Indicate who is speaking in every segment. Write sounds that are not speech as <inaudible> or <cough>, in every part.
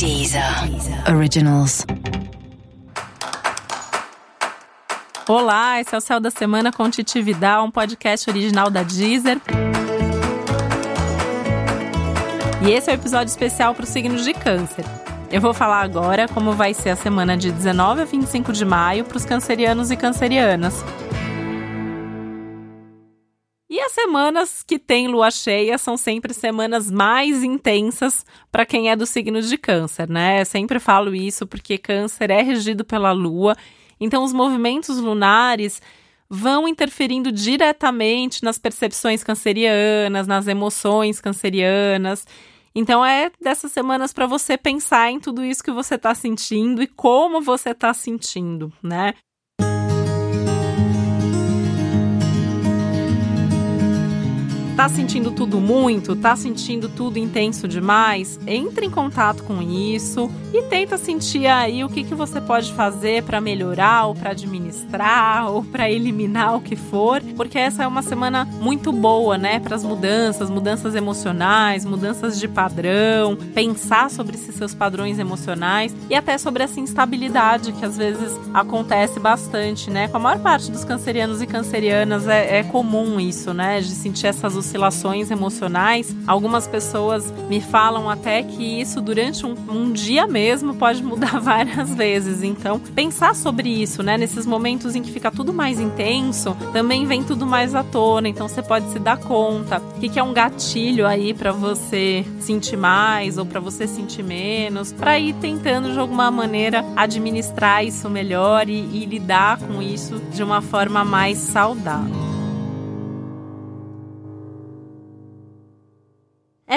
Speaker 1: Deezer Originals.
Speaker 2: Olá, esse é o Céu da Semana com Titi Vidal, um podcast original da Deezer. E esse é o um episódio especial para os signos de câncer. Eu vou falar agora como vai ser a semana de 19 a 25 de maio para os cancerianos e cancerianas. As semanas que tem lua cheia são sempre semanas mais intensas para quem é do signo de Câncer, né? Eu sempre falo isso porque Câncer é regido pela lua, então os movimentos lunares vão interferindo diretamente nas percepções cancerianas, nas emoções cancerianas. Então é dessas semanas para você pensar em tudo isso que você está sentindo e como você está sentindo, né? Tá sentindo tudo muito? Tá sentindo tudo intenso demais? Entre em contato com isso e tenta sentir aí o que, que você pode fazer para melhorar ou para administrar <laughs> ou para eliminar o que for, porque essa é uma semana muito boa, né, para as mudanças, mudanças emocionais, mudanças de padrão, pensar sobre esses seus padrões emocionais e até sobre essa instabilidade que às vezes acontece bastante, né? Com a maior parte dos cancerianos e cancerianas é, é comum isso, né, de sentir essas oscilações emocionais. Algumas pessoas me falam até que isso durante um, um dia mesmo pode mudar <laughs> várias vezes. Então, pensar sobre isso, né? Nesses momentos em que fica tudo mais intenso, também vem tudo mais à tona. Então, você pode se dar conta o que, que é um gatilho aí para você sentir mais ou para você sentir menos, para ir tentando de alguma maneira administrar isso melhor e, e lidar com isso de uma forma mais saudável.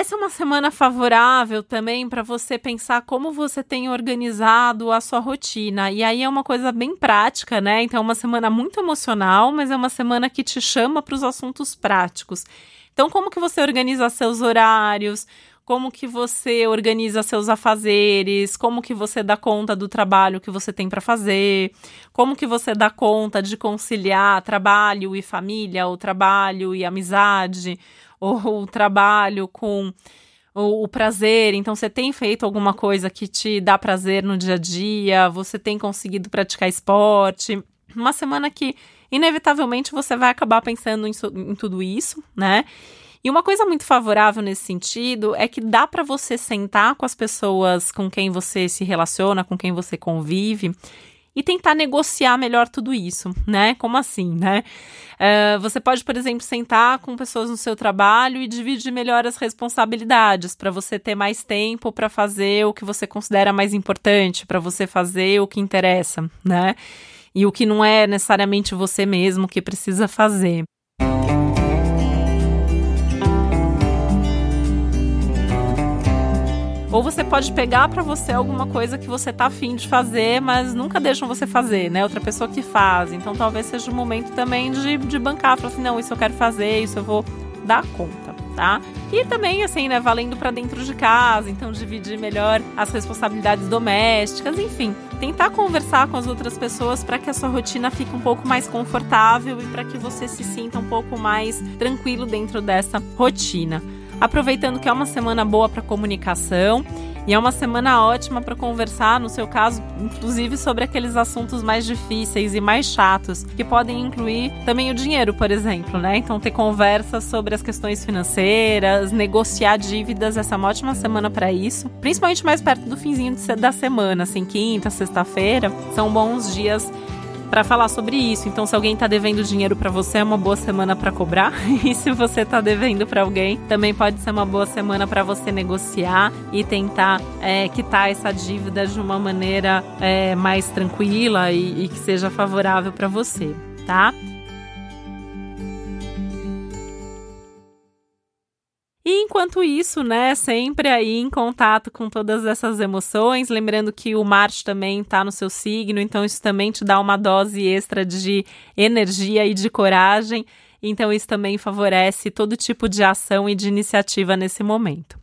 Speaker 2: Essa é uma semana favorável também para você pensar como você tem organizado a sua rotina. E aí é uma coisa bem prática, né? Então é uma semana muito emocional, mas é uma semana que te chama para os assuntos práticos. Então como que você organiza seus horários? Como que você organiza seus afazeres? Como que você dá conta do trabalho que você tem para fazer? Como que você dá conta de conciliar trabalho e família, ou trabalho e amizade? O trabalho com o, o, prazer. Então, você tem feito alguma coisa que te dá prazer no dia a dia? Você tem conseguido praticar esporte? Uma semana que, inevitavelmente, você vai acabar pensando em, em tudo isso, né? E uma coisa muito favorável nesse sentido é que dá para você sentar com as pessoas com quem você se relaciona, com quem você convive e tentar negociar melhor tudo isso, né? Como assim, né? Uh, você pode, por exemplo, sentar com pessoas no seu trabalho e dividir melhor as responsabilidades para você ter mais tempo para fazer o que você considera mais importante, para você fazer o que interessa, né? E o que não é necessariamente você mesmo que precisa fazer. Ou você pode pegar para você alguma coisa que você tá afim de fazer, mas nunca deixam você fazer, né? Outra pessoa que faz. Então talvez seja o momento também de, de bancar, falar assim, não, isso eu quero fazer, isso eu vou dar conta, tá? E também, assim, né, valendo para dentro de casa, então dividir melhor as responsabilidades domésticas, enfim, tentar conversar com as outras pessoas para que a sua rotina fique um pouco mais confortável e para que você se sinta um pouco mais tranquilo dentro dessa rotina aproveitando que é uma semana boa para comunicação e é uma semana ótima para conversar, no seu caso, inclusive sobre aqueles assuntos mais difíceis e mais chatos, que podem incluir também o dinheiro, por exemplo, né? Então ter conversas sobre as questões financeiras, negociar dívidas, essa é uma ótima semana para isso, principalmente mais perto do finzinho da semana, assim, quinta, sexta-feira, são bons dias para falar sobre isso. Então, se alguém está devendo dinheiro para você, é uma boa semana para cobrar. <laughs> E se você está devendo para alguém, também pode ser uma boa semana para você negociar e tentar é, quitar essa dívida de uma maneira é, mais tranquila e, e que seja favorável para você, tá? Enquanto isso, né, sempre aí em contato com todas essas emoções, lembrando que o Marte também está no seu signo, então isso também te dá uma dose extra de energia e de coragem. Então isso também favorece todo tipo de ação e de iniciativa nesse momento.